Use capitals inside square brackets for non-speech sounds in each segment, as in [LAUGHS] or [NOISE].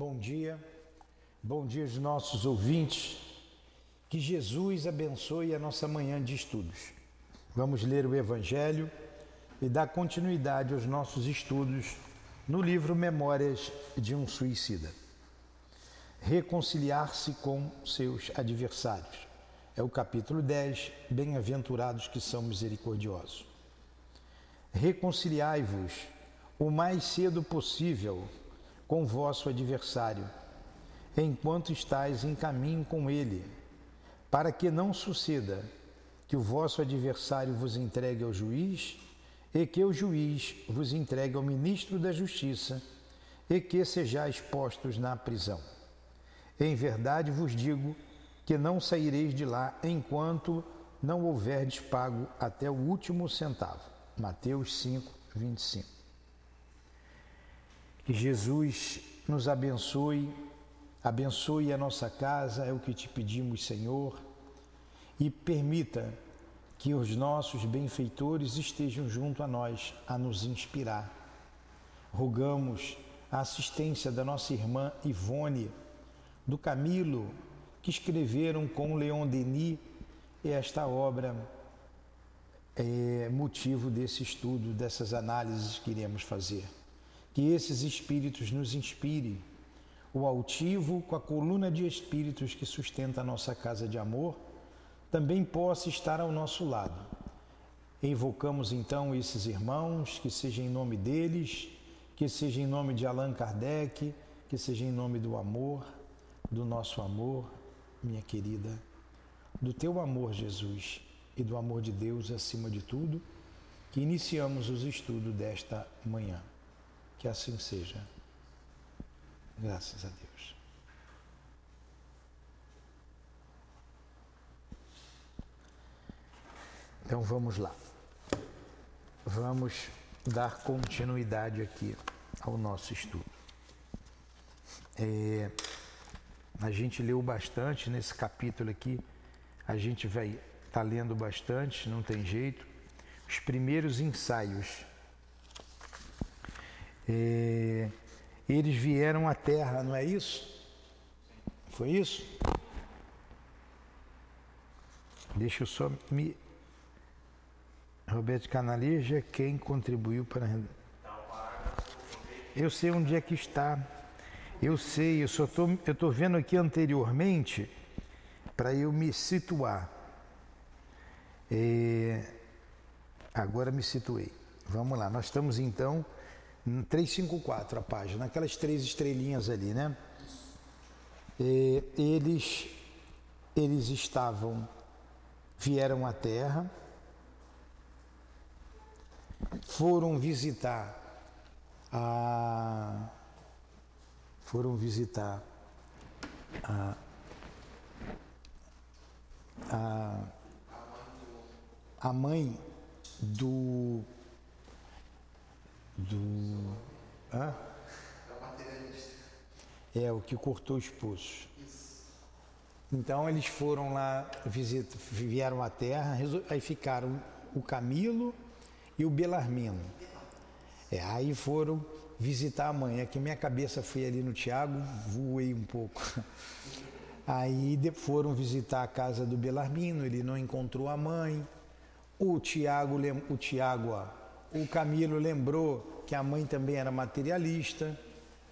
Bom dia, bom dia aos nossos ouvintes. Que Jesus abençoe a nossa manhã de estudos. Vamos ler o Evangelho e dar continuidade aos nossos estudos no livro Memórias de um Suicida. Reconciliar-se com seus adversários. É o capítulo 10, Bem-aventurados que são misericordiosos. Reconciliai-vos o mais cedo possível com vosso adversário, enquanto estáis em caminho com ele, para que não suceda que o vosso adversário vos entregue ao juiz e que o juiz vos entregue ao ministro da Justiça e que sejais postos na prisão. Em verdade vos digo que não saireis de lá enquanto não houverdes pago até o último centavo. Mateus 5, 25. Que Jesus nos abençoe, abençoe a nossa casa, é o que te pedimos, Senhor, e permita que os nossos benfeitores estejam junto a nós a nos inspirar. Rogamos a assistência da nossa irmã Ivone, do Camilo, que escreveram com Leon Denis esta obra é motivo desse estudo, dessas análises que iremos fazer. Que esses espíritos nos inspirem, o altivo com a coluna de espíritos que sustenta a nossa casa de amor, também possa estar ao nosso lado. Invocamos então esses irmãos, que seja em nome deles, que seja em nome de Allan Kardec, que seja em nome do amor, do nosso amor, minha querida, do teu amor, Jesus, e do amor de Deus acima de tudo, que iniciamos os estudos desta manhã. Que assim seja. Graças a Deus. Então vamos lá. Vamos dar continuidade aqui ao nosso estudo. É, a gente leu bastante nesse capítulo aqui, a gente vai estar tá lendo bastante, não tem jeito. Os primeiros ensaios eles vieram à Terra, não é isso? Foi isso? Deixa eu só me. Roberto Canaleja, quem contribuiu para. Eu sei onde é que está. Eu sei, eu só estou eu tô vendo aqui anteriormente para eu me situar. É, agora me situei. Vamos lá, nós estamos então 354 a página, aquelas três estrelinhas ali, né? E eles, eles estavam, vieram à Terra, foram visitar a. foram visitar a. a, a mãe do do. Hã? É, o que cortou os pulsos. Então eles foram lá, visita, vieram à terra, aí ficaram o Camilo e o Belarmino. É, aí foram visitar a mãe. É que minha cabeça foi ali no Tiago, voei um pouco. [LAUGHS] Aí foram visitar a casa do Belarmino, ele não encontrou a mãe. O Tiago, o Tiago, o Camilo lembrou que a mãe também era materialista,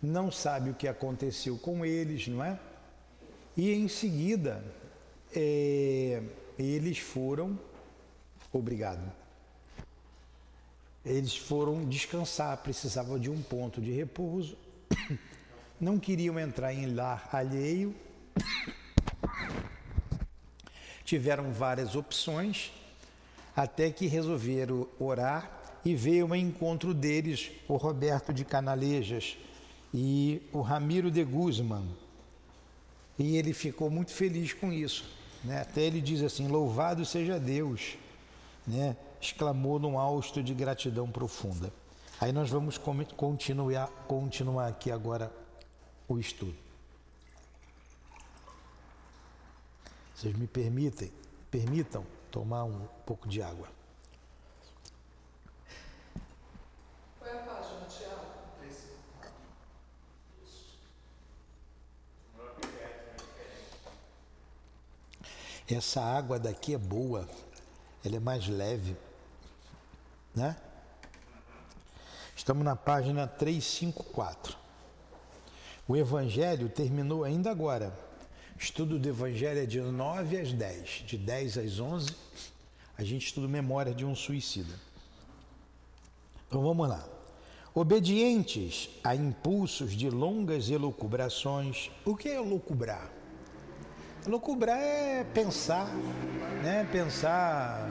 não sabe o que aconteceu com eles, não é? E em seguida, é, eles foram, obrigado, eles foram descansar, precisavam de um ponto de repouso, [COUGHS] não queriam entrar em lar alheio, [COUGHS] tiveram várias opções, até que resolveram orar e veio ao encontro deles o Roberto de Canalejas e o Ramiro de Guzman. E ele ficou muito feliz com isso. Né? Até ele diz assim: Louvado seja Deus! Né? exclamou num hausto de gratidão profunda. Aí nós vamos continuar, continuar aqui agora o estudo. Vocês me permitem, permitam tomar um pouco de água. Essa água daqui é boa, ela é mais leve, né? Estamos na página 354. O Evangelho terminou ainda agora. Estudo do Evangelho é de 9 às 10, de 10 às 11. A gente estuda memória de um suicida. Então vamos lá. Obedientes a impulsos de longas elucubrações. O que é elucubrar? Elucubrar é pensar, né? Pensar,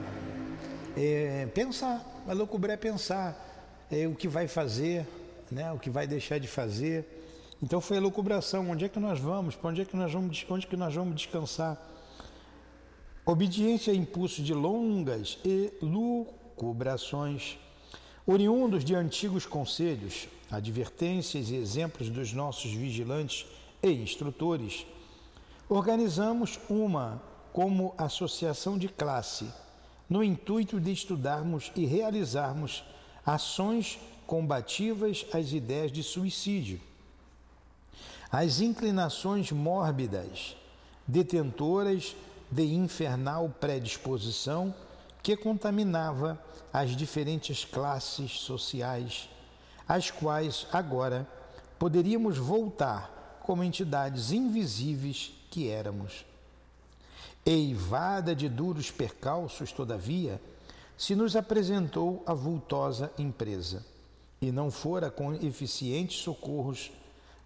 é, pensar. Elucubrar é pensar é, o que vai fazer, né? O que vai deixar de fazer. Então foi elucubração. Onde é que nós vamos? Para onde é que nós vamos? Onde é que nós vamos descansar? Obediência a impulsos de longas elucubrações Oriundos de antigos conselhos, advertências e exemplos dos nossos vigilantes e instrutores, organizamos uma como associação de classe, no intuito de estudarmos e realizarmos ações combativas às ideias de suicídio, às inclinações mórbidas, detentoras de infernal predisposição que contaminava as diferentes classes sociais, às quais agora poderíamos voltar como entidades invisíveis que éramos. Eivada de duros percalços, todavia, se nos apresentou a vultosa empresa, e não fora com eficientes socorros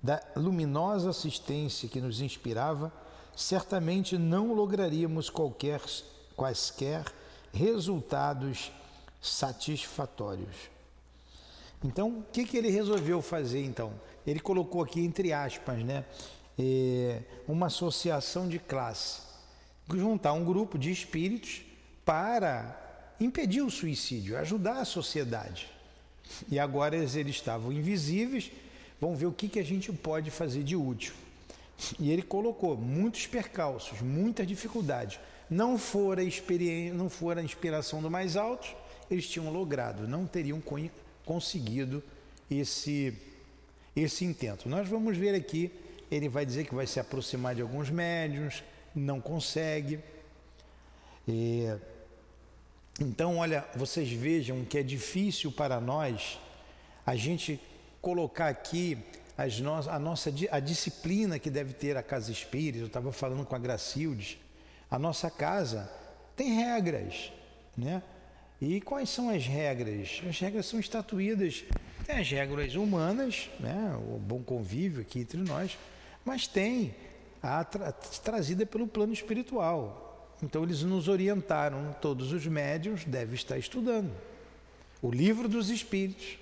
da luminosa assistência que nos inspirava, certamente não lograríamos qualquer, quaisquer resultados satisfatórios. Então, o que, que ele resolveu fazer então? Ele colocou aqui entre aspas, né? É, uma associação de classe, juntar um grupo de espíritos para impedir o suicídio, ajudar a sociedade. E agora eles, estavam invisíveis, vamos ver o que, que a gente pode fazer de útil. E ele colocou muitos percalços, muitas dificuldades. Não fora, experiência, não fora a inspiração do mais alto, eles tinham logrado, não teriam conseguido esse, esse intento. Nós vamos ver aqui, ele vai dizer que vai se aproximar de alguns médiums, não consegue. E, então, olha, vocês vejam que é difícil para nós a gente colocar aqui no, a nossa a disciplina que deve ter a casa espírita. Eu estava falando com a Gracildes. A nossa casa tem regras, né? E quais são as regras? As regras são estatuídas, tem as regras humanas, né, o bom convívio aqui entre nós, mas tem a tra trazida pelo plano espiritual. Então eles nos orientaram, todos os médios devem estar estudando o livro dos espíritos,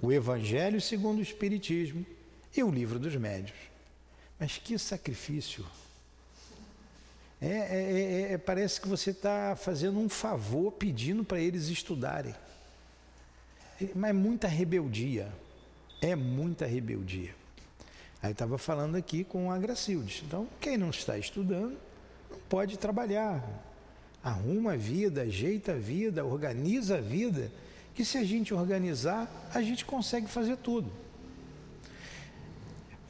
o Evangelho segundo o Espiritismo e o livro dos médios. Mas que sacrifício! É, é, é, é, parece que você está fazendo um favor pedindo para eles estudarem. Mas é muita rebeldia. É muita rebeldia. Aí estava falando aqui com a Gracildes. Então, quem não está estudando, não pode trabalhar. Arruma a vida, ajeita a vida, organiza a vida, que se a gente organizar, a gente consegue fazer tudo.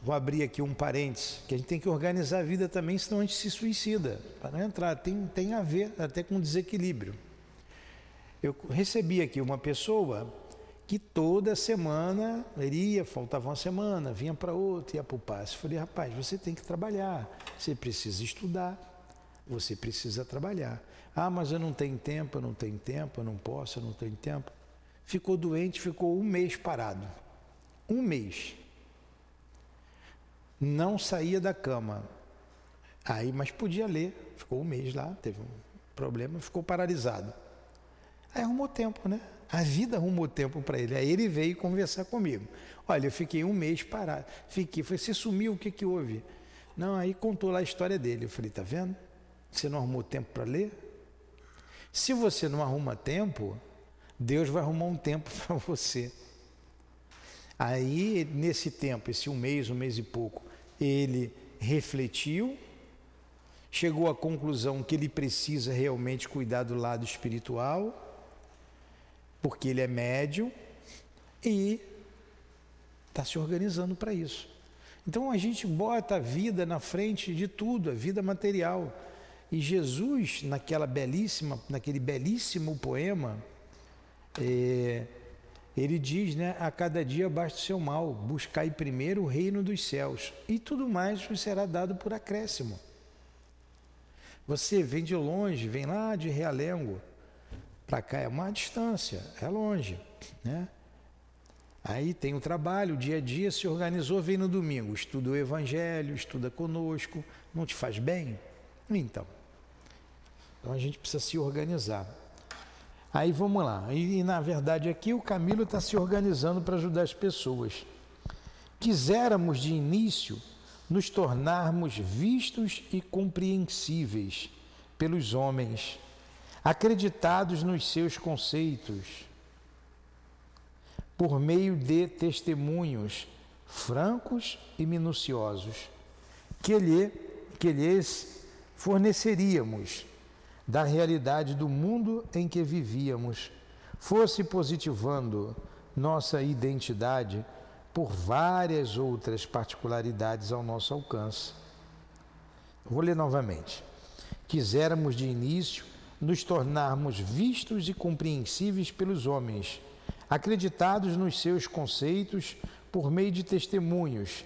Vou abrir aqui um parênteses, que a gente tem que organizar a vida também, senão a gente se suicida. Para não entrar, tem, tem a ver até com desequilíbrio. Eu recebi aqui uma pessoa que toda semana iria, faltava uma semana, vinha para outra, ia para o passe. Falei, rapaz, você tem que trabalhar, você precisa estudar, você precisa trabalhar. Ah, mas eu não tenho tempo, eu não tenho tempo, eu não posso, eu não tenho tempo. Ficou doente, ficou um mês parado. Um mês não saía da cama. Aí, mas podia ler, ficou um mês lá, teve um problema, ficou paralisado. Aí arrumou tempo, né? A vida arrumou tempo para ele. Aí ele veio conversar comigo. Olha, eu fiquei um mês parado. Fiquei, foi, você sumiu, o que que houve? Não, aí contou lá a história dele. Eu falei, tá vendo? Você não arrumou tempo para ler? Se você não arruma tempo, Deus vai arrumar um tempo [LAUGHS] para você. Aí, nesse tempo, esse um mês, um mês e pouco, ele refletiu, chegou à conclusão que ele precisa realmente cuidar do lado espiritual, porque ele é médium e está se organizando para isso. Então a gente bota a vida na frente de tudo, a vida material. E Jesus, naquela belíssima, naquele belíssimo poema, é, ele diz, né, a cada dia basta o seu mal, buscai primeiro o reino dos céus, e tudo mais vos será dado por acréscimo. Você vem de longe, vem lá de Realengo, para cá é uma distância, é longe, né? Aí tem o trabalho, o dia a dia se organizou, vem no domingo, estuda o evangelho, estuda conosco, não te faz bem? Então, então a gente precisa se organizar. Aí vamos lá. E, e na verdade aqui o Camilo está se organizando para ajudar as pessoas. Quiséramos de início nos tornarmos vistos e compreensíveis pelos homens, acreditados nos seus conceitos, por meio de testemunhos francos e minuciosos, que, lhe, que lhes forneceríamos da realidade do mundo em que vivíamos, fosse positivando nossa identidade por várias outras particularidades ao nosso alcance. Vou ler novamente. Quiséramos de início nos tornarmos vistos e compreensíveis pelos homens, acreditados nos seus conceitos por meio de testemunhos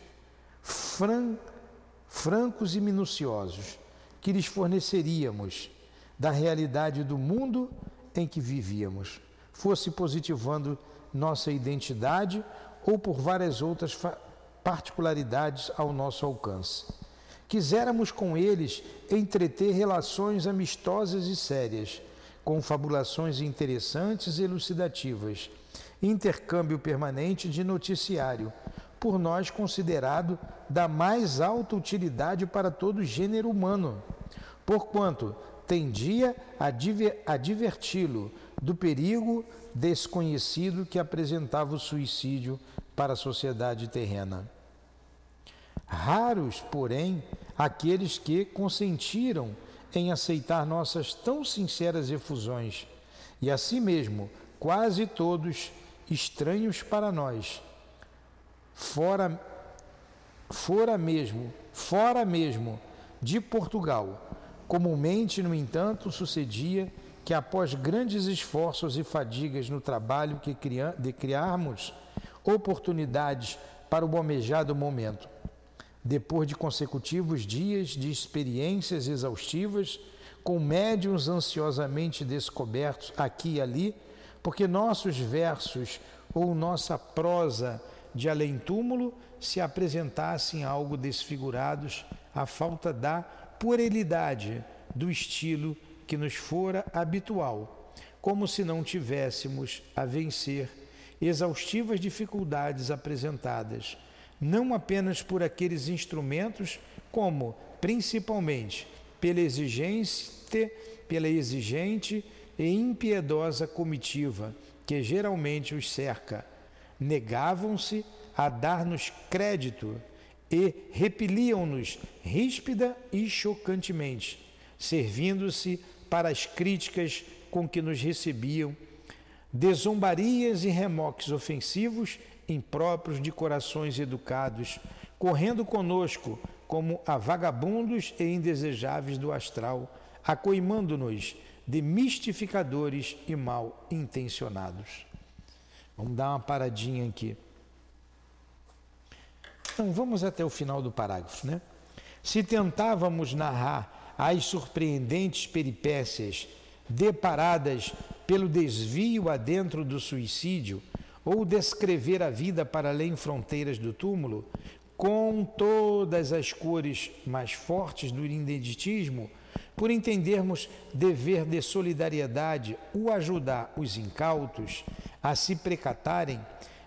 fran francos e minuciosos que lhes forneceríamos da realidade do mundo em que vivíamos, fosse positivando nossa identidade ou por várias outras particularidades ao nosso alcance. Quiséramos com eles entreter relações amistosas e sérias, com fabulações interessantes e elucidativas, intercâmbio permanente de noticiário, por nós considerado da mais alta utilidade para todo gênero humano, porquanto tendia a, diver, a diverti-lo do perigo desconhecido que apresentava o suicídio para a sociedade terrena. Raros, porém, aqueles que consentiram em aceitar nossas tão sinceras efusões, e assim mesmo, quase todos estranhos para nós. Fora fora mesmo, fora mesmo de Portugal, Comumente, no entanto, sucedia que após grandes esforços e fadigas no trabalho que cria, de criarmos oportunidades para o almejado momento, depois de consecutivos dias de experiências exaustivas, com médiums ansiosamente descobertos aqui e ali, porque nossos versos ou nossa prosa de além-túmulo se apresentassem algo desfigurados à falta da puerilidade do estilo que nos fora habitual, como se não tivéssemos a vencer exaustivas dificuldades apresentadas, não apenas por aqueles instrumentos, como principalmente pela exigente, pela exigente e impiedosa comitiva que geralmente os cerca. Negavam-se a dar-nos crédito e repeliam-nos ríspida e chocantemente, servindo-se para as críticas com que nos recebiam, desombarias e remoques ofensivos impróprios de corações educados, correndo conosco como a vagabundos e indesejáveis do astral, acoimando-nos de mistificadores e mal intencionados. Vamos dar uma paradinha aqui. Então vamos até o final do parágrafo, né? Se tentávamos narrar as surpreendentes peripécias deparadas pelo desvio adentro do suicídio, ou descrever a vida para além fronteiras do túmulo, com todas as cores mais fortes do ineditismo, por entendermos dever de solidariedade o ajudar os incautos a se precatarem,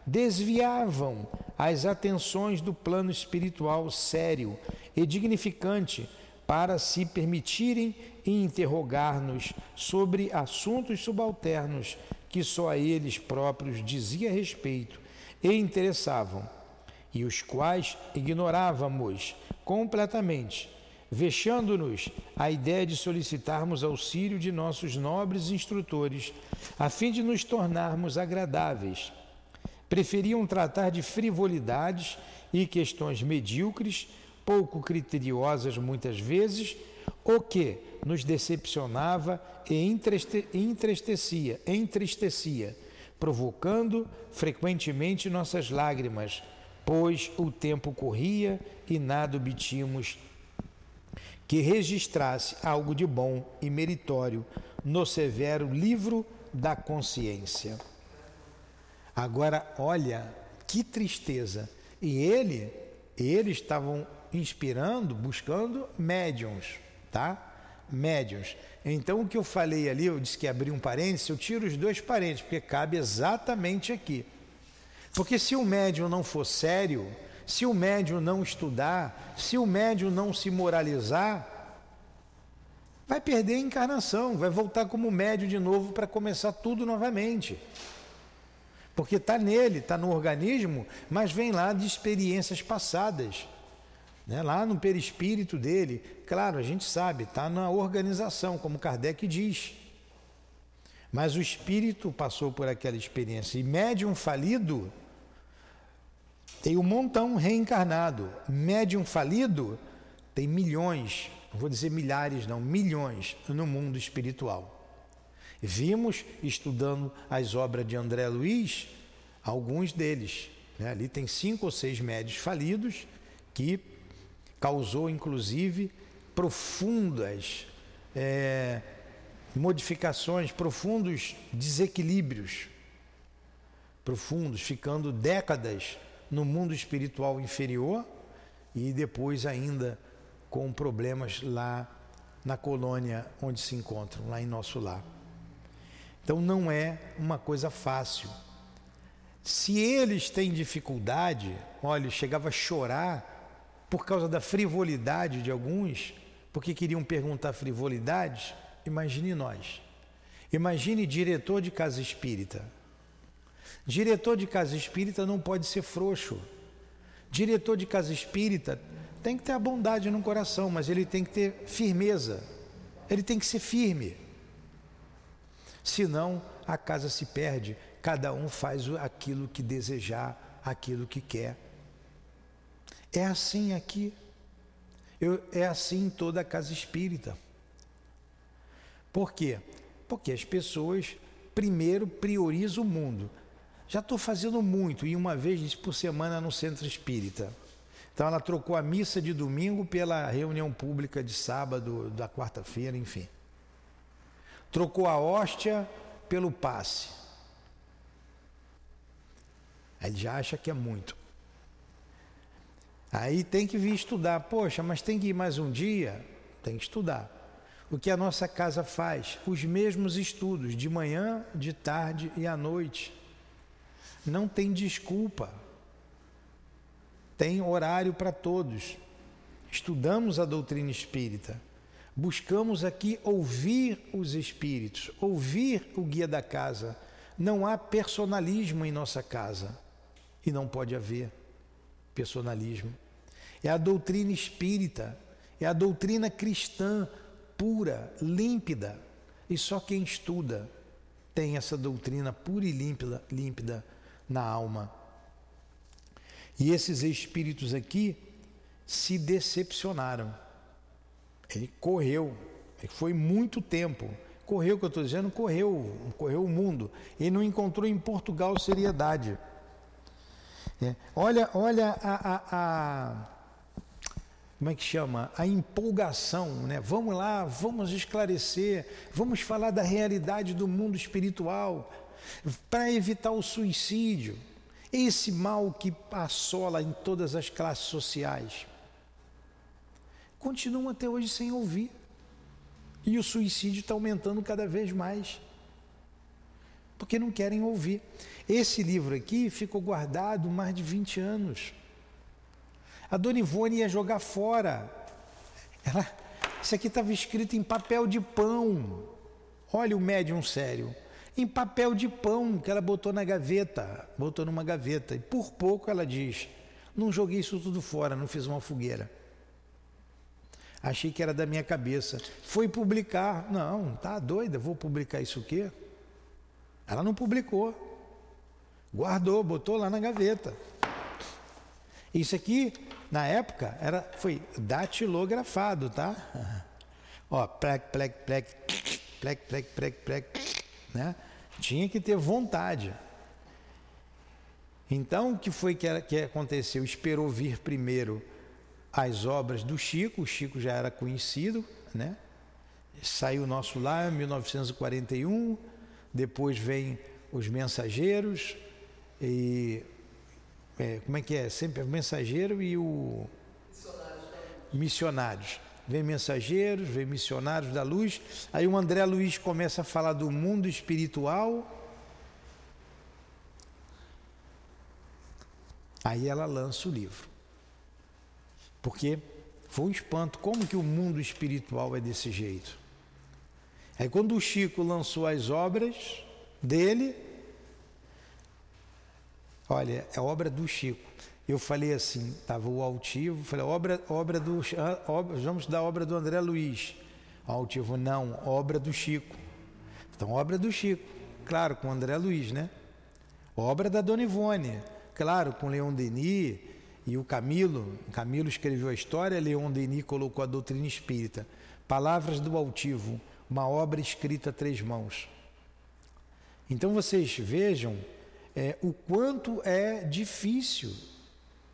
desviavam as atenções do plano espiritual sério e dignificante para se permitirem interrogar-nos sobre assuntos subalternos que só a eles próprios dizia respeito e interessavam, e os quais ignorávamos completamente, vexando-nos a ideia de solicitarmos auxílio de nossos nobres instrutores, a fim de nos tornarmos agradáveis. Preferiam tratar de frivolidades e questões medíocres, pouco criteriosas muitas vezes, o que nos decepcionava e entristecia, entristecia, provocando frequentemente nossas lágrimas, pois o tempo corria e nada obtínhamos que registrasse algo de bom e meritório no severo livro da consciência. Agora, olha que tristeza. E ele, eles estavam inspirando, buscando médiums, tá? Médiums. Então, o que eu falei ali, eu disse que abri um parênteses, eu tiro os dois parênteses, porque cabe exatamente aqui. Porque se o médium não for sério, se o médium não estudar, se o médium não se moralizar, vai perder a encarnação, vai voltar como médium de novo para começar tudo novamente. Porque está nele, está no organismo, mas vem lá de experiências passadas. Né? Lá no perispírito dele, claro, a gente sabe, está na organização, como Kardec diz. Mas o espírito passou por aquela experiência. E médium falido tem um montão reencarnado. Médium falido tem milhões, não vou dizer milhares, não, milhões no mundo espiritual. Vimos, estudando as obras de André Luiz, alguns deles. Né? Ali tem cinco ou seis médios falidos que causou, inclusive, profundas é, modificações, profundos desequilíbrios, profundos, ficando décadas no mundo espiritual inferior e depois ainda com problemas lá na colônia onde se encontram, lá em nosso lar. Então não é uma coisa fácil. Se eles têm dificuldade, olha, chegava a chorar por causa da frivolidade de alguns, porque queriam perguntar frivolidades, imagine nós. Imagine diretor de casa espírita. Diretor de casa espírita não pode ser frouxo. Diretor de casa espírita tem que ter a bondade no coração, mas ele tem que ter firmeza. Ele tem que ser firme. Senão a casa se perde, cada um faz aquilo que desejar, aquilo que quer. É assim aqui. Eu, é assim em toda a casa espírita. Por quê? Porque as pessoas primeiro priorizam o mundo. Já estou fazendo muito, e uma vez por semana no centro espírita. Então ela trocou a missa de domingo pela reunião pública de sábado, da quarta-feira, enfim. Trocou a hóstia pelo passe. Ele já acha que é muito. Aí tem que vir estudar. Poxa, mas tem que ir mais um dia? Tem que estudar. O que a nossa casa faz? Os mesmos estudos, de manhã, de tarde e à noite. Não tem desculpa. Tem horário para todos. Estudamos a doutrina espírita. Buscamos aqui ouvir os espíritos, ouvir o guia da casa. Não há personalismo em nossa casa. E não pode haver personalismo. É a doutrina espírita, é a doutrina cristã pura, límpida. E só quem estuda tem essa doutrina pura e límpida, límpida na alma. E esses espíritos aqui se decepcionaram. Ele correu, foi muito tempo. Correu, que eu estou dizendo, correu, correu o mundo. E não encontrou em Portugal seriedade. É. Olha, olha a, a, a, como é que chama? A empolgação, né? Vamos lá, vamos esclarecer, vamos falar da realidade do mundo espiritual para evitar o suicídio, esse mal que assola em todas as classes sociais. Continuam até hoje sem ouvir. E o suicídio está aumentando cada vez mais. Porque não querem ouvir. Esse livro aqui ficou guardado mais de 20 anos. A dona Ivone ia jogar fora. Ela, isso aqui estava escrito em papel de pão. Olha o médium sério. Em papel de pão que ela botou na gaveta, botou numa gaveta. E por pouco ela diz: Não joguei isso tudo fora, não fiz uma fogueira. Achei que era da minha cabeça. Foi publicar. Não, tá doida, vou publicar isso o quê? Ela não publicou. Guardou, botou lá na gaveta. Isso aqui, na época, era, foi datilografado, tá? [LAUGHS] Ó, plec, plec, plec, plec, plec, plec, plec, né? Tinha que ter vontade. Então, o que foi que, que aconteceu? Esperou vir primeiro as obras do Chico, o Chico já era conhecido, né? Saiu nosso lá em 1941, depois vem os mensageiros e é, como é que é? Sempre o mensageiro e o missionários. Vem mensageiros, vem missionários da luz. Aí o André Luiz começa a falar do mundo espiritual. Aí ela lança o livro. Porque foi um espanto. Como que o mundo espiritual é desse jeito? Aí quando o Chico lançou as obras dele, olha, é obra do Chico. Eu falei assim, estava o altivo, falei, obra, obra do, obra, vamos da obra do André Luiz. O altivo, não, obra do Chico. Então, obra do Chico, claro, com o André Luiz, né? Obra da Dona Ivone, claro, com Leon Denis e o Camilo. Camilo escreveu a história, Leon Denis colocou a doutrina espírita. Palavras do altivo, uma obra escrita a três mãos. Então vocês vejam é, o quanto é difícil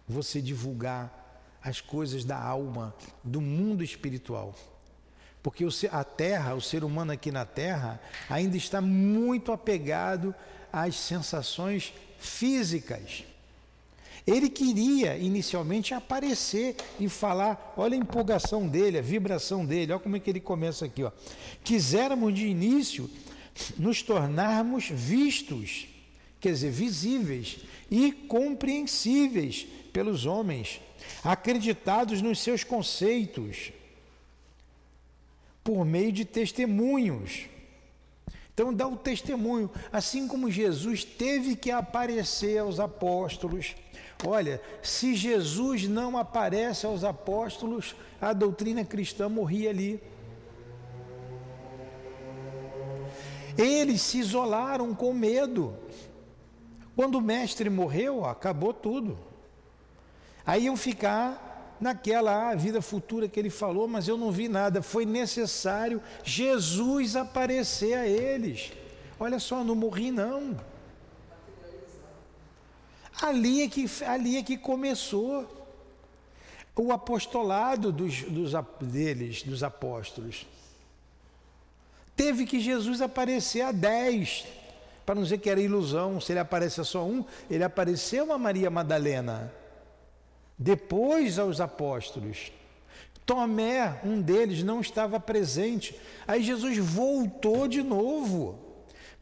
você divulgar as coisas da alma, do mundo espiritual. Porque a Terra, o ser humano aqui na Terra, ainda está muito apegado às sensações físicas. Ele queria inicialmente aparecer e falar, olha a empolgação dele, a vibração dele, olha como é que ele começa aqui. Ó. Quiséramos de início nos tornarmos vistos, quer dizer, visíveis e compreensíveis pelos homens, acreditados nos seus conceitos, por meio de testemunhos. Então, dá o testemunho, assim como Jesus teve que aparecer aos apóstolos. Olha, se Jesus não aparece aos apóstolos, a doutrina cristã morria ali. Eles se isolaram com medo. Quando o mestre morreu, acabou tudo. Aí iam ficar naquela ah, vida futura que ele falou, mas eu não vi nada. Foi necessário Jesus aparecer a eles. Olha só, não morri não. Ali é que, ali é que começou o apostolado dos, dos, deles, dos apóstolos. Teve que Jesus aparecer a dez, para não dizer que era ilusão, se ele aparece só um, ele apareceu a Maria Madalena depois aos apóstolos. Tomé, um deles, não estava presente. Aí Jesus voltou de novo.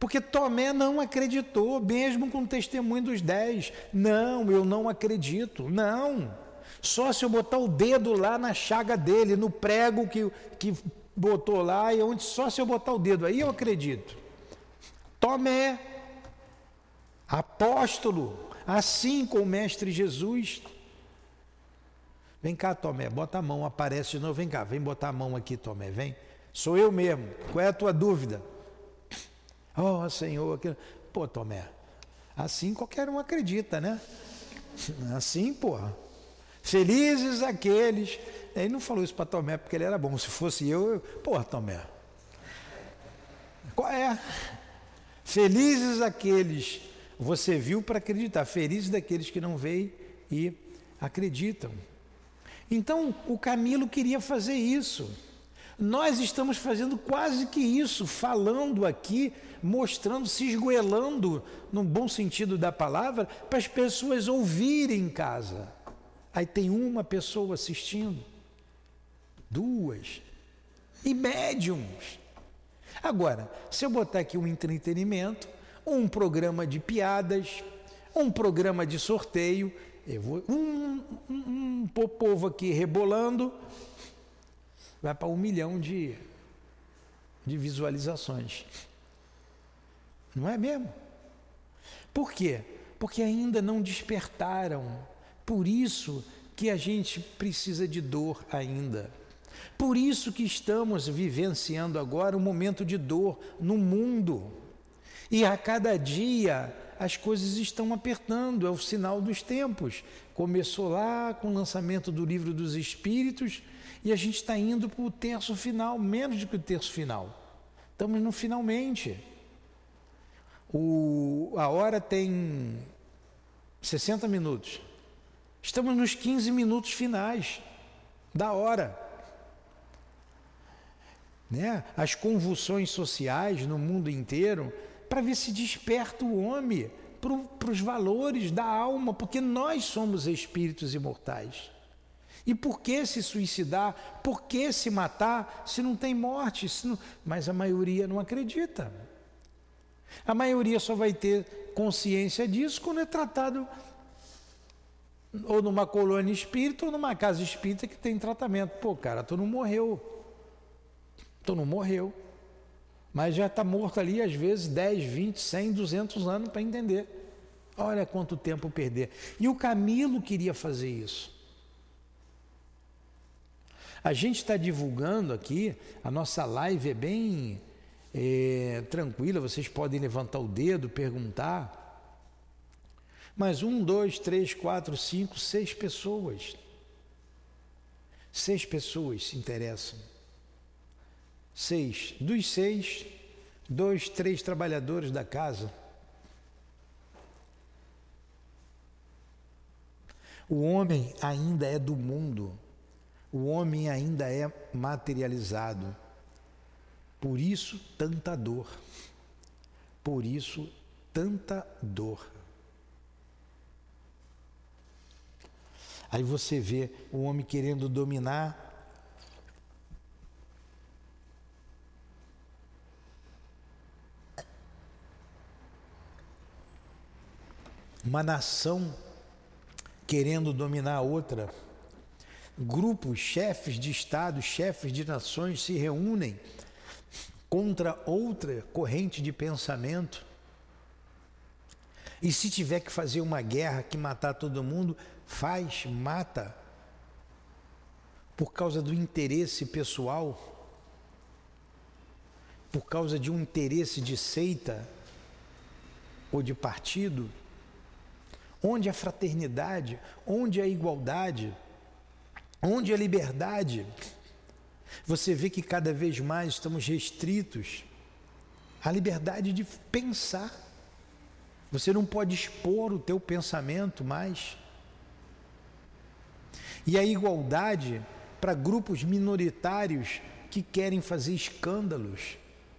Porque Tomé não acreditou, mesmo com o testemunho dos dez. Não, eu não acredito. Não. Só se eu botar o dedo lá na chaga dele, no prego que, que botou lá, e onde só se eu botar o dedo, aí eu acredito. Tomé, apóstolo, assim com o Mestre Jesus, Vem cá, Tomé, bota a mão, aparece de novo. Vem cá, vem botar a mão aqui, Tomé, vem. Sou eu mesmo. Qual é a tua dúvida? Oh, Senhor, aquilo. Pô, Tomé, assim qualquer um acredita, né? [LAUGHS] Assim, porra. Felizes aqueles. Ele não falou isso para Tomé porque ele era bom. Se fosse eu, eu... porra, Tomé. Qual é? Felizes aqueles. Você viu para acreditar. Felizes daqueles que não veem e acreditam. Então, o Camilo queria fazer isso. Nós estamos fazendo quase que isso, falando aqui, mostrando, se esgoelando, no bom sentido da palavra, para as pessoas ouvirem em casa. Aí tem uma pessoa assistindo, duas, e médiums. Agora, se eu botar aqui um entretenimento, um programa de piadas, um programa de sorteio, eu vou, um, um, um povo aqui rebolando, vai para um milhão de, de visualizações. Não é mesmo? Por quê? Porque ainda não despertaram. Por isso que a gente precisa de dor ainda. Por isso que estamos vivenciando agora um momento de dor no mundo. E a cada dia as coisas estão apertando, é o sinal dos tempos. Começou lá com o lançamento do livro dos Espíritos e a gente está indo para o terço final, menos do que o terço final. Estamos no finalmente. O, a hora tem 60 minutos. Estamos nos 15 minutos finais da hora. Né? As convulsões sociais no mundo inteiro, para ver se desperta o homem para os valores da alma, porque nós somos espíritos imortais. E por que se suicidar? Por que se matar se não tem morte? Não... Mas a maioria não acredita. A maioria só vai ter consciência disso quando é tratado ou numa colônia espírita ou numa casa espírita que tem tratamento. Pô, cara, tu não morreu. Tu não morreu. Mas já está morto ali, às vezes, 10, 20, 100, 200 anos para entender. Olha quanto tempo perder. E o Camilo queria fazer isso. A gente está divulgando aqui, a nossa live é bem é, tranquila, vocês podem levantar o dedo, perguntar. Mas um, dois, três, quatro, cinco, seis pessoas. Seis pessoas se interessam. Seis. Dos seis, dois, três trabalhadores da casa. O homem ainda é do mundo. O homem ainda é materializado. Por isso, tanta dor. Por isso, tanta dor. Aí você vê o homem querendo dominar uma nação querendo dominar a outra. Grupos, chefes de Estado, chefes de nações se reúnem contra outra corrente de pensamento. E se tiver que fazer uma guerra que matar todo mundo, faz, mata, por causa do interesse pessoal, por causa de um interesse de seita ou de partido, onde a fraternidade, onde a igualdade, onde a liberdade, você vê que cada vez mais estamos restritos à liberdade de pensar. Você não pode expor o teu pensamento mais. E a igualdade para grupos minoritários que querem fazer escândalos.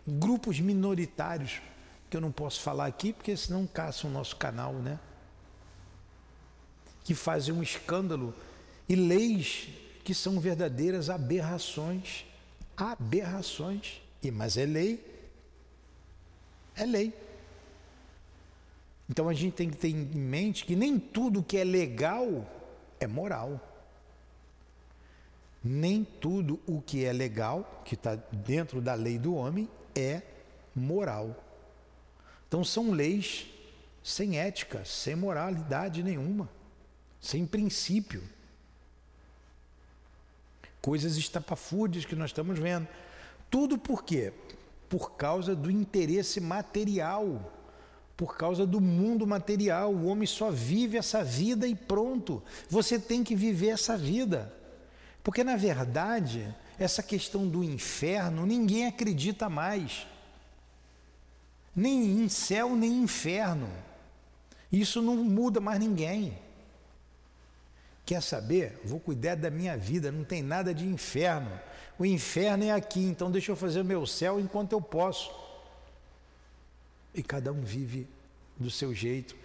Grupos minoritários, que eu não posso falar aqui porque senão caçam o nosso canal, né? Que fazem um escândalo e leis que são verdadeiras aberrações. Aberrações. E, mas é lei. É lei. Então a gente tem que ter em mente que nem tudo que é legal é moral nem tudo o que é legal, que está dentro da lei do homem, é moral. Então são leis sem ética, sem moralidade nenhuma, sem princípio. Coisas estapafúrdias que nós estamos vendo. Tudo por quê? Por causa do interesse material, por causa do mundo material. O homem só vive essa vida e pronto. Você tem que viver essa vida. Porque, na verdade, essa questão do inferno, ninguém acredita mais. Nem em céu, nem em inferno. Isso não muda mais ninguém. Quer saber? Vou cuidar da minha vida, não tem nada de inferno. O inferno é aqui, então deixa eu fazer o meu céu enquanto eu posso. E cada um vive do seu jeito,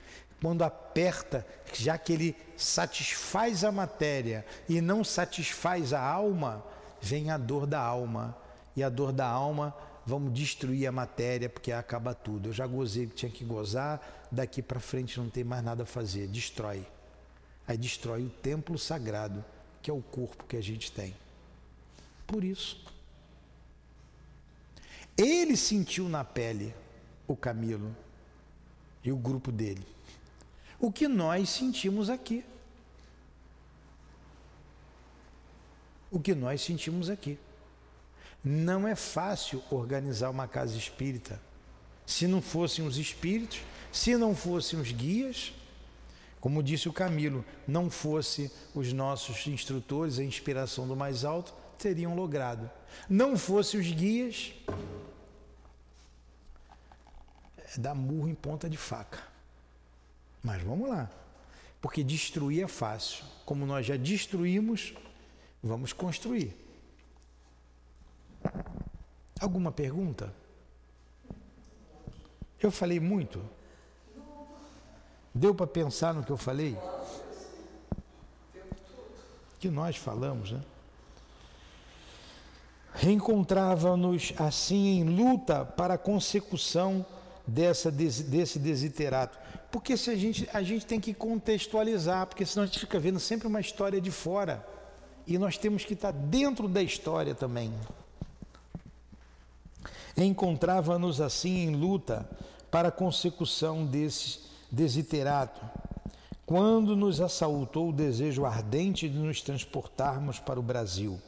quando aperta, já que ele satisfaz a matéria e não satisfaz a alma, vem a dor da alma. E a dor da alma, vamos destruir a matéria, porque acaba tudo. Eu já gozei que tinha que gozar, daqui para frente não tem mais nada a fazer, destrói. Aí destrói o templo sagrado, que é o corpo que a gente tem. Por isso. Ele sentiu na pele o Camilo e o grupo dele o que nós sentimos aqui. O que nós sentimos aqui. Não é fácil organizar uma casa espírita. Se não fossem os espíritos, Se não fossem os guias, como disse o Camilo, não fosse os nossos instrutores, a inspiração do mais alto, teriam logrado. Não fosse os guias, é dar murro em ponta de faca. Mas vamos lá. Porque destruir é fácil. Como nós já destruímos, vamos construir. Alguma pergunta? Eu falei muito? Deu para pensar no que eu falei? Que nós falamos, né? Reencontrava-nos assim em luta para a consecução dessa, desse desiderato. Porque se a gente, a gente tem que contextualizar, porque senão a gente fica vendo sempre uma história de fora. E nós temos que estar dentro da história também. Encontrava-nos assim em luta para a consecução desse desiderato, quando nos assaltou o desejo ardente de nos transportarmos para o Brasil.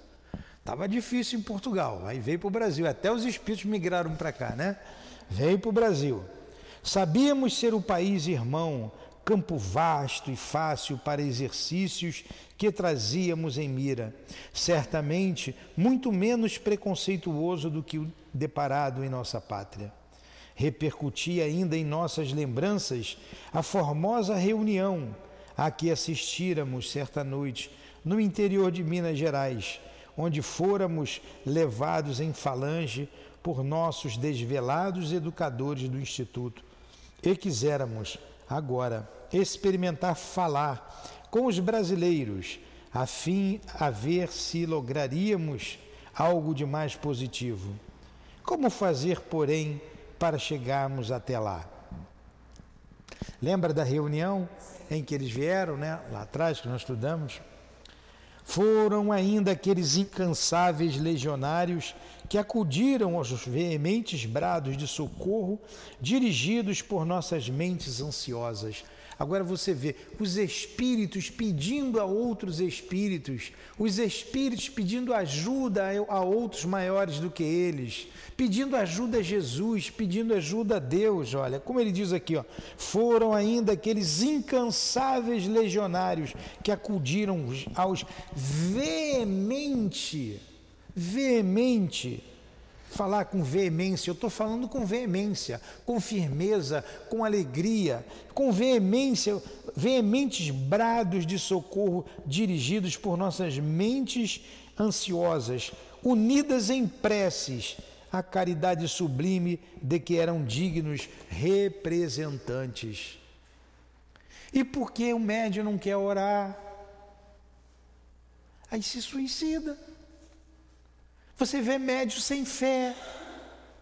Estava difícil em Portugal, aí veio para o Brasil, até os espíritos migraram para cá, né? Veio para o Brasil. Sabíamos ser o país irmão, campo vasto e fácil para exercícios que trazíamos em mira, certamente muito menos preconceituoso do que o deparado em nossa pátria. Repercutia ainda em nossas lembranças a formosa reunião a que assistíramos certa noite no interior de Minas Gerais, onde fôramos levados em falange por nossos desvelados educadores do Instituto e quiséramos agora experimentar falar com os brasileiros, a fim a ver se lograríamos algo de mais positivo. Como fazer, porém, para chegarmos até lá? Lembra da reunião em que eles vieram, né? Lá atrás que nós estudamos? Foram ainda aqueles incansáveis legionários que acudiram aos veementes brados de socorro dirigidos por nossas mentes ansiosas. Agora você vê os espíritos pedindo a outros espíritos, os espíritos pedindo ajuda a outros maiores do que eles, pedindo ajuda a Jesus, pedindo ajuda a Deus. Olha, como ele diz aqui, ó, foram ainda aqueles incansáveis legionários que acudiram aos veemente, veemente falar com veemência, eu estou falando com veemência, com firmeza, com alegria, com veemência, veementes brados de socorro dirigidos por nossas mentes ansiosas, unidas em preces à caridade sublime de que eram dignos representantes. E por que o médium não quer orar? Aí se suicida. Você vê médios sem fé,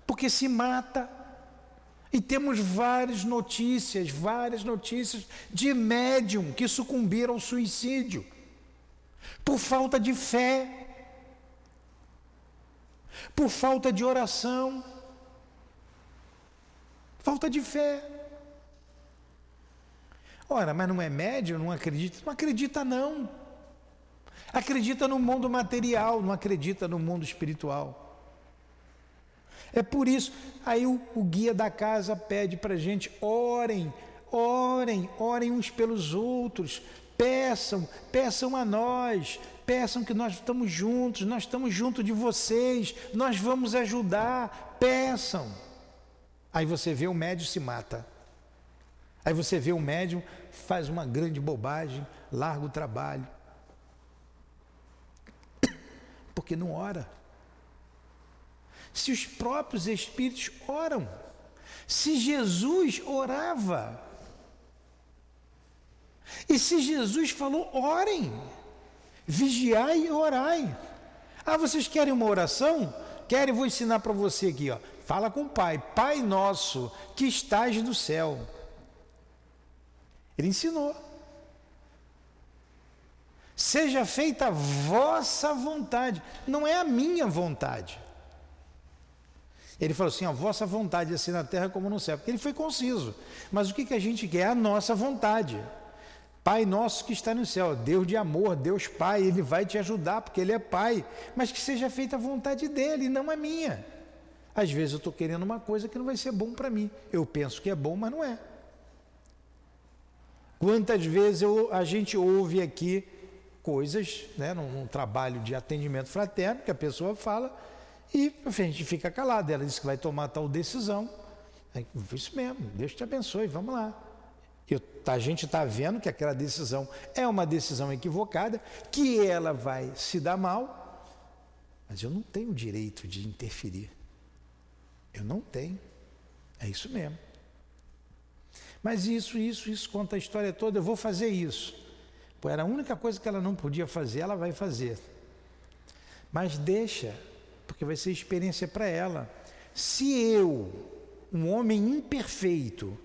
porque se mata. E temos várias notícias, várias notícias de médium que sucumbiram ao suicídio por falta de fé, por falta de oração, falta de fé. Ora, mas não é médium, não acredita? Não acredita não. Acredita no mundo material, não acredita no mundo espiritual. É por isso, aí o, o guia da casa pede para a gente: orem, orem, orem uns pelos outros, peçam, peçam a nós, peçam que nós estamos juntos, nós estamos junto de vocês, nós vamos ajudar, peçam. Aí você vê o médium se mata. Aí você vê o médium faz uma grande bobagem, larga o trabalho, porque não ora. Se os próprios espíritos oram, se Jesus orava, e se Jesus falou, orem, vigiai e orai. Ah, vocês querem uma oração? Querem? Vou ensinar para você aqui, ó. Fala com o Pai, Pai nosso que estás no céu. Ele ensinou. Seja feita a vossa vontade, não é a minha vontade. Ele falou assim: a vossa vontade, assim na terra como no céu. Porque ele foi conciso. Mas o que, que a gente quer? A nossa vontade. Pai nosso que está no céu, Deus de amor, Deus Pai, Ele vai te ajudar porque Ele é Pai, mas que seja feita a vontade dEle, não a minha. Às vezes eu estou querendo uma coisa que não vai ser bom para mim. Eu penso que é bom, mas não é. Quantas vezes eu, a gente ouve aqui coisas, né, num, num, trabalho de atendimento fraterno, que a pessoa fala e a gente fica calado. Ela diz que vai tomar tal decisão. É isso mesmo, Deus te abençoe, vamos lá. Eu, a gente está vendo que aquela decisão é uma decisão equivocada, que ela vai se dar mal, mas eu não tenho o direito de interferir. Eu não tenho. É isso mesmo. Mas isso, isso, isso, conta a história toda, eu vou fazer isso. Era a única coisa que ela não podia fazer, ela vai fazer. Mas deixa, porque vai ser experiência para ela. Se eu, um homem imperfeito,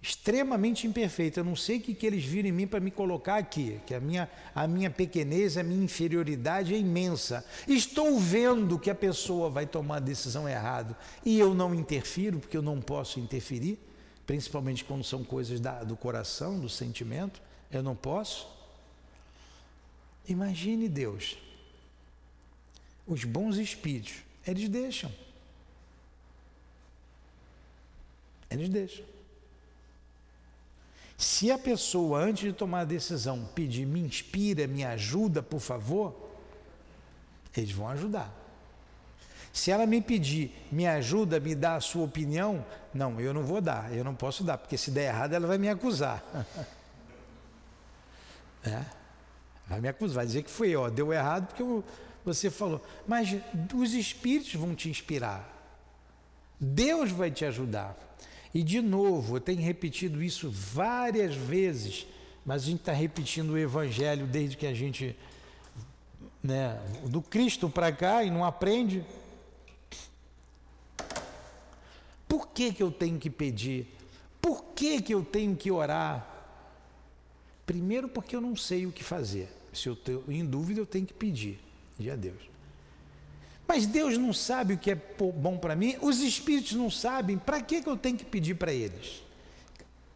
extremamente imperfeito, eu não sei o que, que eles viram em mim para me colocar aqui, que a minha, a minha pequenez, a minha inferioridade é imensa. Estou vendo que a pessoa vai tomar a decisão errada e eu não interfiro, porque eu não posso interferir principalmente quando são coisas da, do coração, do sentimento, eu não posso. Imagine Deus. Os bons espíritos, eles deixam. Eles deixam. Se a pessoa, antes de tomar a decisão, pedir, me inspira, me ajuda, por favor, eles vão ajudar. Se ela me pedir, me ajuda, me dá a sua opinião, não, eu não vou dar, eu não posso dar, porque se der errado ela vai me acusar. [LAUGHS] é, vai me acusar, vai dizer que foi, ó, deu errado porque você falou. Mas os espíritos vão te inspirar. Deus vai te ajudar. E de novo, eu tenho repetido isso várias vezes, mas a gente está repetindo o Evangelho desde que a gente, né, do Cristo para cá e não aprende. Por que, que eu tenho que pedir? Por que, que eu tenho que orar? Primeiro, porque eu não sei o que fazer. Se eu estou em dúvida, eu tenho que pedir a Deus. Mas Deus não sabe o que é bom para mim, os espíritos não sabem, para que, que eu tenho que pedir para eles?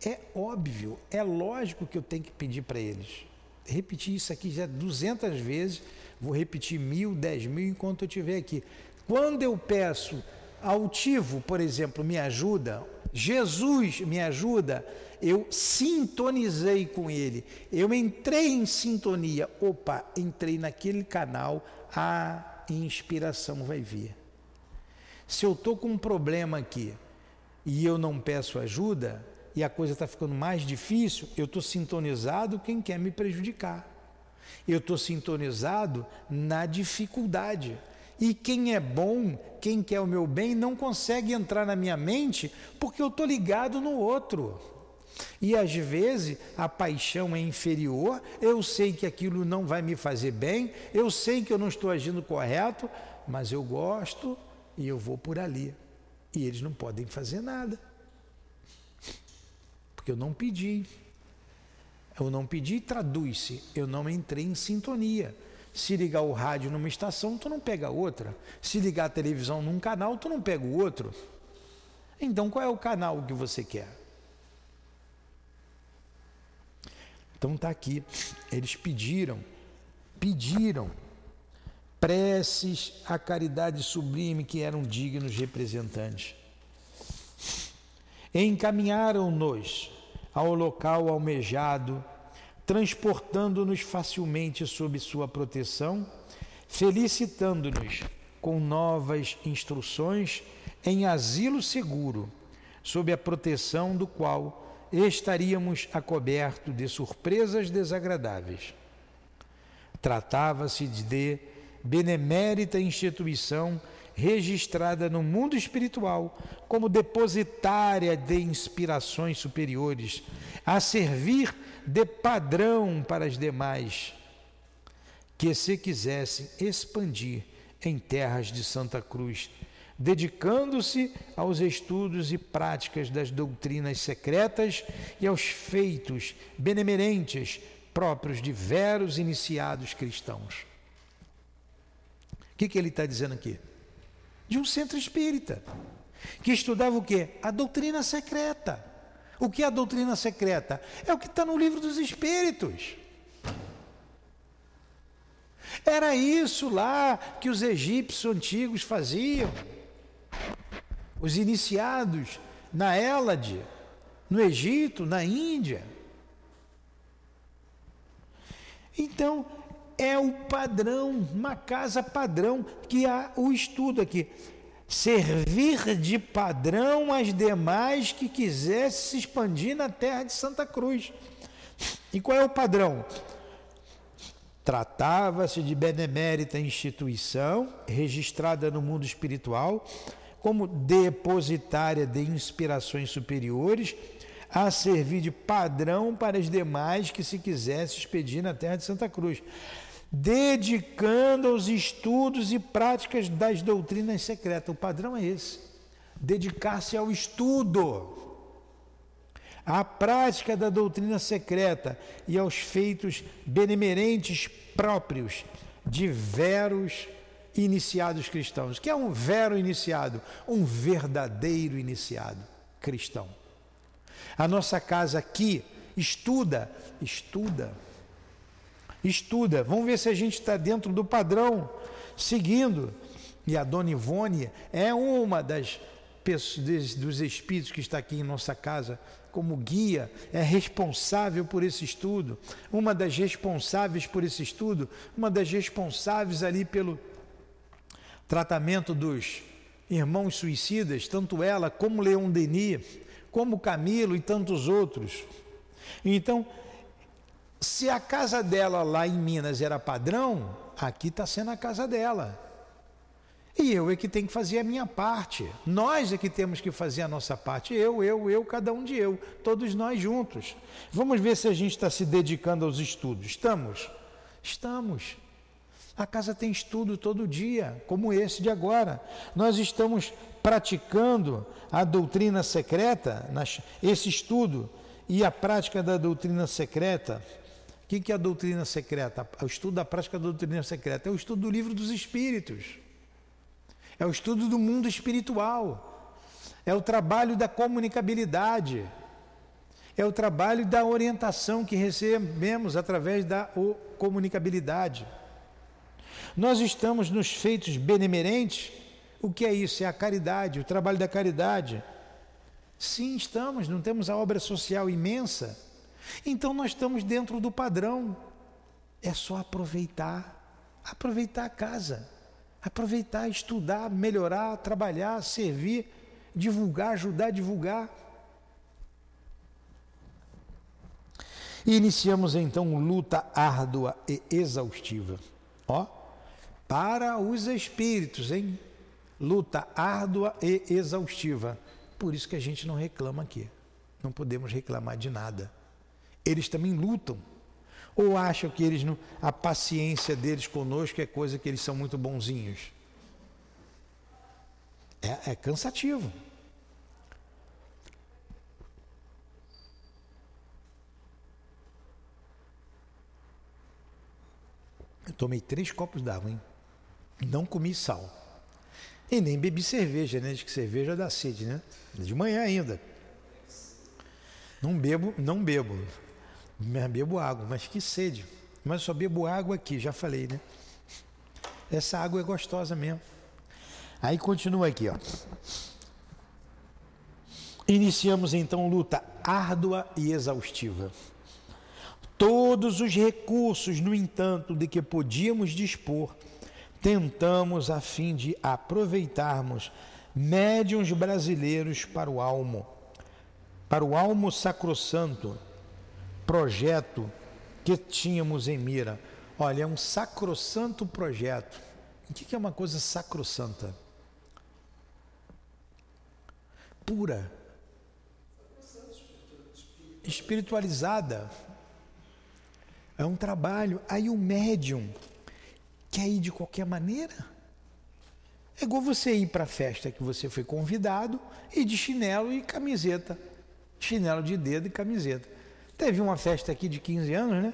É óbvio, é lógico que eu tenho que pedir para eles. Repetir isso aqui já 200 vezes, vou repetir mil, dez mil enquanto eu estiver aqui. Quando eu peço altivo, por exemplo, me ajuda, Jesus me ajuda, eu sintonizei com ele, eu entrei em sintonia, opa, entrei naquele canal, a inspiração vai vir. Se eu estou com um problema aqui e eu não peço ajuda, e a coisa está ficando mais difícil, eu estou sintonizado quem quer me prejudicar. Eu estou sintonizado na dificuldade. E quem é bom, quem quer o meu bem, não consegue entrar na minha mente porque eu estou ligado no outro. E às vezes a paixão é inferior, eu sei que aquilo não vai me fazer bem, eu sei que eu não estou agindo correto, mas eu gosto e eu vou por ali. E eles não podem fazer nada. Porque eu não pedi. Eu não pedi, traduz-se, eu não entrei em sintonia. Se ligar o rádio numa estação, tu não pega outra. Se ligar a televisão num canal, tu não pega o outro. Então qual é o canal que você quer? Então está aqui. Eles pediram, pediram preces à caridade sublime que eram dignos representantes. Encaminharam-nos ao local almejado transportando-nos facilmente sob sua proteção, felicitando-nos com novas instruções em asilo seguro, sob a proteção do qual estaríamos acobertos de surpresas desagradáveis. Tratava-se de benemérita instituição registrada no mundo espiritual como depositária de inspirações superiores, a servir de padrão para as demais, que se quisessem expandir em terras de Santa Cruz, dedicando-se aos estudos e práticas das doutrinas secretas e aos feitos benemerentes próprios de veros iniciados cristãos. O que, que ele está dizendo aqui? de um centro espírita, que estudava o que? A doutrina secreta. O que é a doutrina secreta? É o que está no livro dos espíritos. Era isso lá que os egípcios antigos faziam. Os iniciados na Hélade, no Egito, na Índia. Então, é o padrão, uma casa padrão, que há o estudo aqui. Servir de padrão às demais que quisessem se expandir na terra de Santa Cruz. E qual é o padrão? Tratava-se de benemérita instituição, registrada no mundo espiritual, como depositária de inspirações superiores, a servir de padrão para as demais que se quisesse expedir na terra de Santa Cruz, dedicando aos estudos e práticas das doutrinas secretas. O padrão é esse: dedicar-se ao estudo, à prática da doutrina secreta e aos feitos benemerentes próprios de veros iniciados cristãos. que é um vero iniciado? Um verdadeiro iniciado cristão. A nossa casa aqui estuda, estuda, estuda. Vamos ver se a gente está dentro do padrão, seguindo. E a dona Ivone é uma das pessoas, dos espíritos que está aqui em nossa casa como guia, é responsável por esse estudo, uma das responsáveis por esse estudo, uma das responsáveis ali pelo tratamento dos irmãos suicidas, tanto ela como Leon Denis, como Camilo e tantos outros. Então, se a casa dela lá em Minas era padrão, aqui está sendo a casa dela. E eu é que tenho que fazer a minha parte. Nós é que temos que fazer a nossa parte. Eu, eu, eu, cada um de eu. Todos nós juntos. Vamos ver se a gente está se dedicando aos estudos. Estamos? Estamos. A casa tem estudo todo dia, como esse de agora. Nós estamos praticando a doutrina secreta, esse estudo e a prática da doutrina secreta. O que é a doutrina secreta? O estudo da prática da doutrina secreta é o estudo do livro dos Espíritos, é o estudo do mundo espiritual, é o trabalho da comunicabilidade, é o trabalho da orientação que recebemos através da comunicabilidade. Nós estamos nos feitos benemerentes. O que é isso? É a caridade, o trabalho da caridade. Sim, estamos, não temos a obra social imensa. Então nós estamos dentro do padrão. É só aproveitar, aproveitar a casa, aproveitar, estudar, melhorar, trabalhar, servir, divulgar, ajudar a divulgar. E iniciamos então luta árdua e exaustiva. Ó, para os espíritos, hein? Luta árdua e exaustiva. Por isso que a gente não reclama aqui. Não podemos reclamar de nada. Eles também lutam. Ou acham que eles não, a paciência deles conosco é coisa que eles são muito bonzinhos? É, é cansativo. Eu tomei três copos d'água, hein? Não comi sal. E nem bebi cerveja, né? Diz que cerveja dá sede, né? De manhã ainda. Não bebo, não bebo. Bebo água, mas que sede. Mas só bebo água aqui, já falei, né? Essa água é gostosa mesmo. Aí continua aqui, ó. Iniciamos então luta árdua e exaustiva. Todos os recursos, no entanto, de que podíamos dispor, tentamos a fim de aproveitarmos médiums brasileiros para o almo, para o almo sacrossanto, projeto que tínhamos em mira. Olha, é um sacrossanto projeto. O que é uma coisa sacrossanta? Pura, espiritualizada. É um trabalho. Aí o médium Quer ir de qualquer maneira? É igual você ir para a festa que você foi convidado e de chinelo e camiseta. Chinelo de dedo e camiseta. Teve uma festa aqui de 15 anos, né?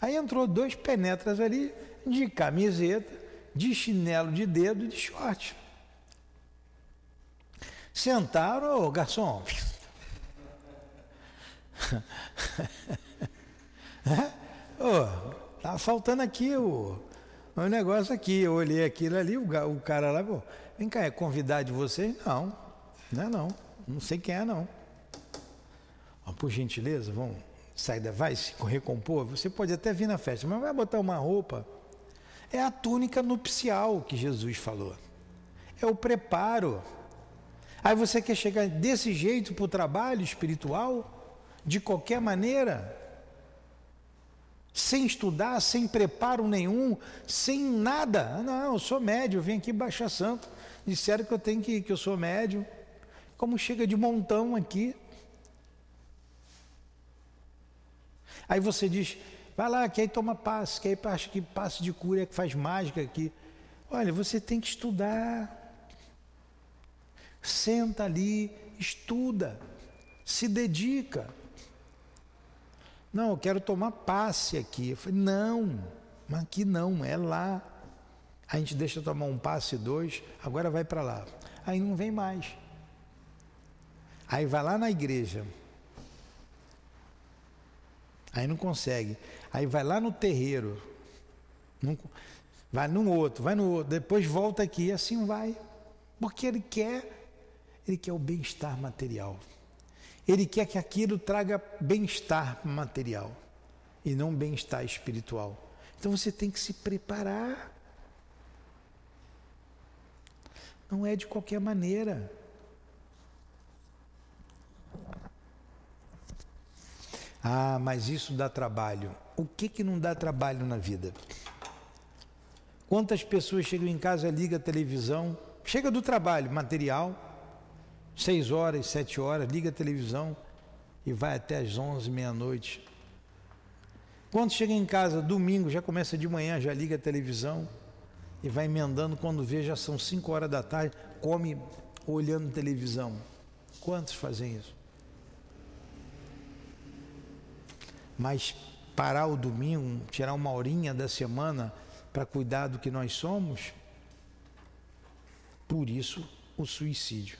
Aí entrou dois penetras ali de camiseta, de chinelo de dedo e de short. Sentaram, ô garçom. [LAUGHS] oh, tá faltando aqui o o negócio aqui, eu olhei aquilo ali, o, o cara lá, pô, vem cá, é convidar de vocês? Não, não é não. Não sei quem é não. Ó, por gentileza, vamos sai da, vai se recompor, você pode até vir na festa, mas vai botar uma roupa. É a túnica nupcial que Jesus falou. É o preparo. Aí você quer chegar desse jeito para o trabalho espiritual, de qualquer maneira, sem estudar, sem preparo nenhum, sem nada. Não, eu sou médio, eu vim aqui baixar santo. Disseram que eu tenho que, que eu sou médio. Como chega de montão aqui, Aí você diz, vai lá, que aí toma passe, que aí acha que passe de cura é que faz mágica aqui. Olha, você tem que estudar. Senta ali, estuda, se dedica. Não, eu quero tomar passe aqui. Eu falei, não, mas aqui não, é lá. A gente deixa tomar um passe dois, agora vai para lá. Aí não vem mais. Aí vai lá na igreja, Aí não consegue. Aí vai lá no terreiro. Não, vai num outro, vai no outro, depois volta aqui e assim vai. Porque ele quer, ele quer o bem-estar material. Ele quer que aquilo traga bem-estar material e não bem-estar espiritual. Então você tem que se preparar. Não é de qualquer maneira. Ah, mas isso dá trabalho. O que que não dá trabalho na vida? Quantas pessoas chegam em casa, liga a televisão, chega do trabalho, material, seis horas, sete horas, liga a televisão e vai até às onze, meia-noite. Quando chega em casa, domingo, já começa de manhã, já liga a televisão e vai emendando, quando vê já são cinco horas da tarde, come olhando televisão. Quantos fazem isso? Mas parar o domingo, tirar uma horinha da semana para cuidar do que nós somos, por isso o suicídio.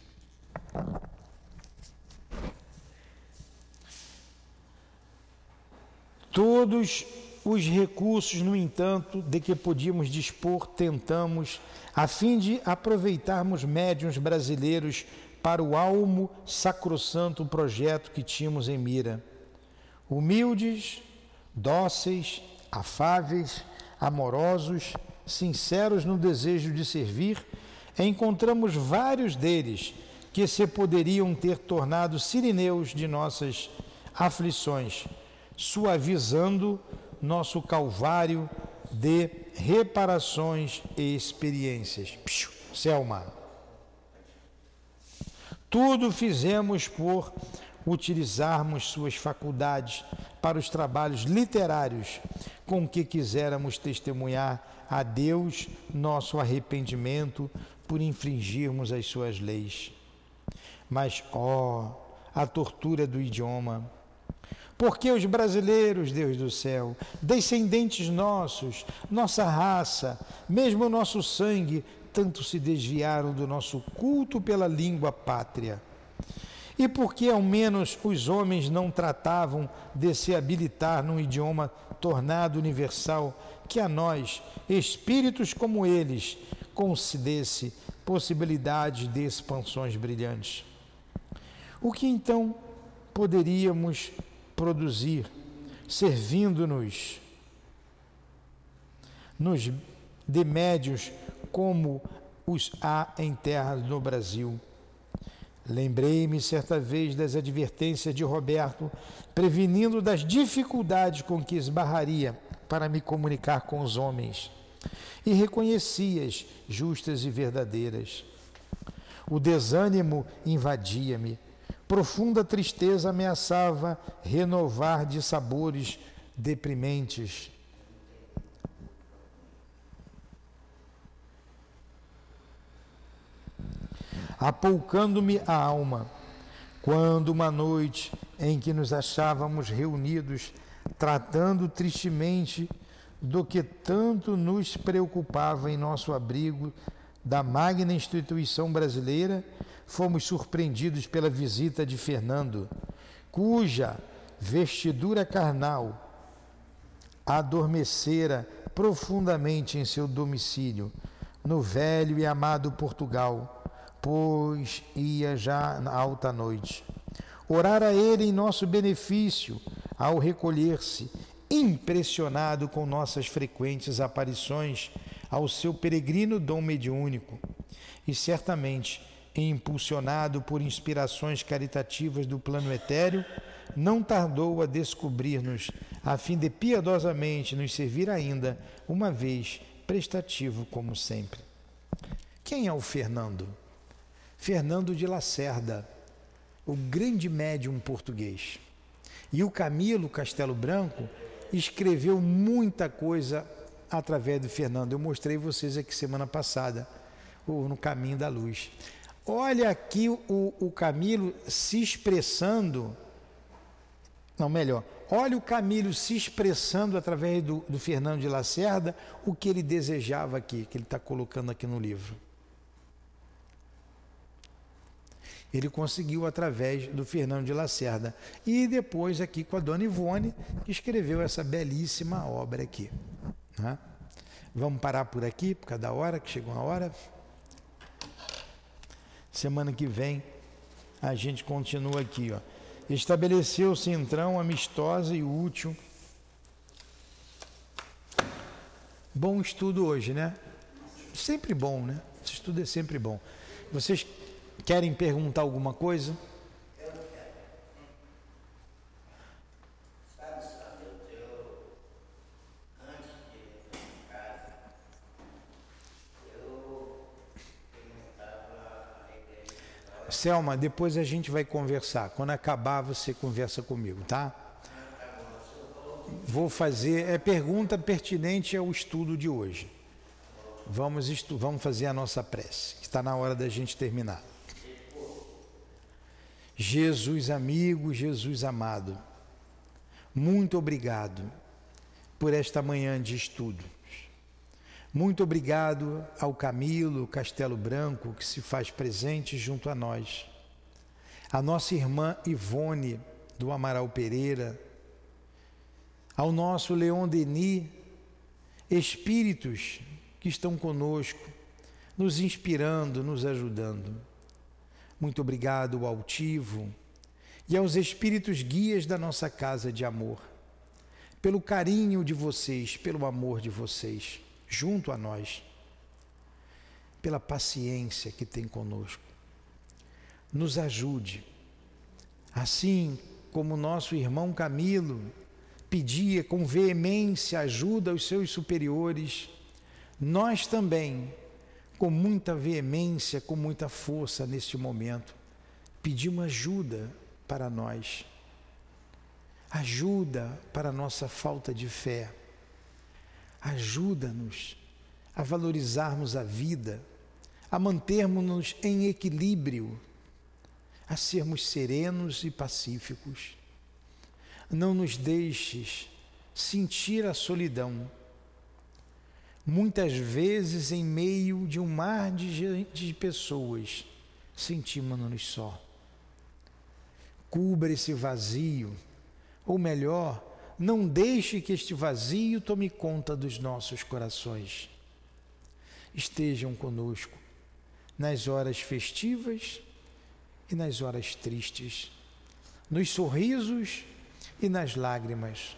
Todos os recursos, no entanto, de que podíamos dispor, tentamos, a fim de aproveitarmos médiuns brasileiros para o almo sacrossanto projeto que tínhamos em mira humildes, dóceis, afáveis, amorosos, sinceros no desejo de servir, encontramos vários deles que se poderiam ter tornado sirineus de nossas aflições, suavizando nosso calvário de reparações e experiências. Psiu, Selma. Tudo fizemos por utilizarmos suas faculdades para os trabalhos literários com que quiseramos testemunhar a Deus nosso arrependimento por infringirmos as suas leis. Mas, ó, a tortura do idioma. Porque os brasileiros, Deus do céu, descendentes nossos, nossa raça, mesmo nosso sangue, tanto se desviaram do nosso culto pela língua pátria e por que ao menos os homens não tratavam de se habilitar num idioma tornado universal que a nós, espíritos como eles, concedesse possibilidades de expansões brilhantes? O que então poderíamos produzir servindo-nos nos de médios como os há em terras no Brasil? Lembrei-me certa vez das advertências de Roberto, prevenindo das dificuldades com que esbarraria para me comunicar com os homens, e reconheci-as justas e verdadeiras. O desânimo invadia-me, profunda tristeza ameaçava renovar de sabores deprimentes apoucando-me a alma, quando uma noite em que nos achávamos reunidos, tratando tristemente do que tanto nos preocupava em nosso abrigo da magna instituição brasileira, fomos surpreendidos pela visita de Fernando, cuja vestidura carnal adormecera profundamente em seu domicílio, no velho e amado Portugal pois ia já na alta noite. orar a Ele em nosso benefício, ao recolher-se, impressionado com nossas frequentes aparições ao seu peregrino dom mediúnico, e certamente impulsionado por inspirações caritativas do plano etéreo, não tardou a descobrir-nos, a fim de piedosamente nos servir ainda, uma vez prestativo como sempre. Quem é o Fernando? Fernando de Lacerda, o grande médium português. E o Camilo Castelo Branco escreveu muita coisa através do Fernando. Eu mostrei vocês aqui semana passada, no Caminho da Luz. Olha aqui o, o Camilo se expressando, não, melhor, olha o Camilo se expressando através do, do Fernando de Lacerda o que ele desejava aqui, que ele está colocando aqui no livro. Ele conseguiu através do Fernando de Lacerda. E depois aqui com a dona Ivone, que escreveu essa belíssima obra aqui. Né? Vamos parar por aqui, por causa da hora, que chegou a hora. Semana que vem a gente continua aqui. Ó. Estabeleceu centrão amistosa e útil. Bom estudo hoje, né? Sempre bom, né? Esse estudo é sempre bom. Vocês Querem perguntar alguma coisa? Selma, depois a gente vai conversar. Quando acabar, você conversa comigo, tá? Vou fazer. É pergunta pertinente ao estudo de hoje. Vamos, estu, vamos fazer a nossa prece. Está na hora da gente terminar. Jesus amigo, Jesus amado, muito obrigado por esta manhã de estudo. Muito obrigado ao Camilo Castelo Branco que se faz presente junto a nós. A nossa irmã Ivone do Amaral Pereira, ao nosso Leon Denis, espíritos que estão conosco, nos inspirando, nos ajudando. Muito obrigado ao altivo e aos espíritos guias da nossa casa de amor, pelo carinho de vocês, pelo amor de vocês, junto a nós, pela paciência que tem conosco. Nos ajude, assim como nosso irmão Camilo pedia com veemência ajuda aos seus superiores, nós também com muita veemência, com muita força neste momento, pedimos ajuda para nós. Ajuda para a nossa falta de fé. Ajuda-nos a valorizarmos a vida, a mantermos-nos em equilíbrio, a sermos serenos e pacíficos. Não nos deixes sentir a solidão Muitas vezes, em meio de um mar de, de pessoas, sentimos-nos só. Cubra esse vazio, ou melhor, não deixe que este vazio tome conta dos nossos corações. Estejam conosco nas horas festivas e nas horas tristes, nos sorrisos e nas lágrimas.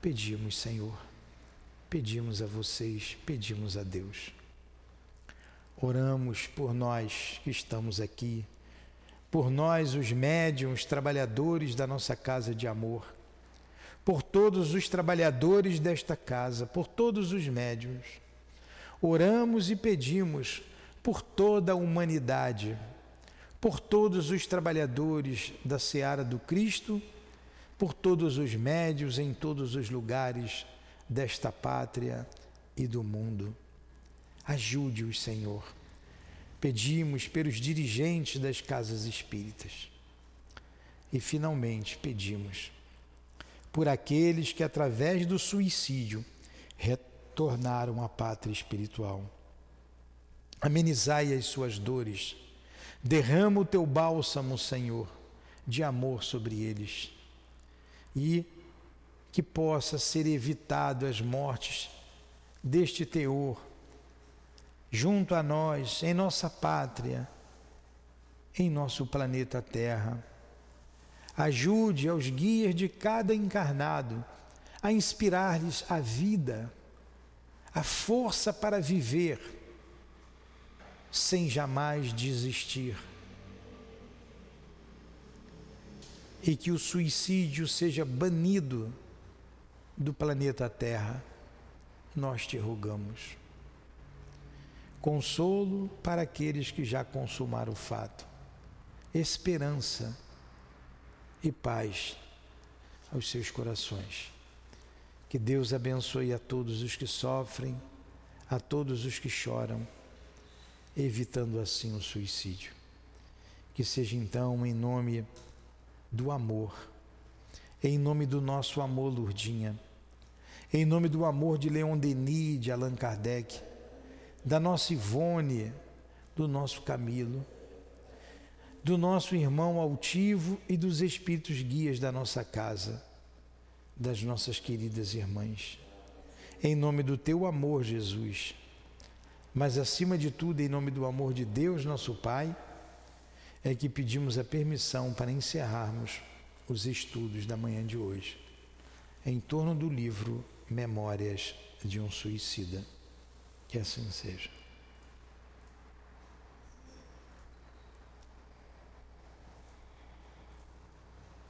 Pedimos, Senhor pedimos a vocês, pedimos a Deus. Oramos por nós que estamos aqui, por nós, os médiums, trabalhadores da nossa casa de amor, por todos os trabalhadores desta casa, por todos os médiums. Oramos e pedimos por toda a humanidade, por todos os trabalhadores da seara do Cristo, por todos os médios em todos os lugares desta pátria e do mundo. Ajude-os, Senhor. Pedimos pelos dirigentes das casas espíritas. E, finalmente, pedimos por aqueles que, através do suicídio, retornaram à pátria espiritual. Amenizai as suas dores. Derrama o teu bálsamo, Senhor, de amor sobre eles. E que possa ser evitado as mortes deste teor junto a nós, em nossa pátria, em nosso planeta Terra. Ajude aos guias de cada encarnado a inspirar-lhes a vida, a força para viver, sem jamais desistir. E que o suicídio seja banido do planeta Terra, nós te rogamos. Consolo para aqueles que já consumaram o fato, esperança e paz aos seus corações. Que Deus abençoe a todos os que sofrem, a todos os que choram, evitando assim o suicídio. Que seja então em nome do amor, em nome do nosso amor, Lurdinha, em nome do amor de Leon Denis, de Allan Kardec, da nossa Ivone, do nosso Camilo, do nosso irmão altivo e dos espíritos guias da nossa casa, das nossas queridas irmãs. Em nome do teu amor, Jesus, mas acima de tudo, em nome do amor de Deus, nosso Pai, é que pedimos a permissão para encerrarmos os estudos da manhã de hoje, em torno do livro Memórias de um Suicida. Que assim seja.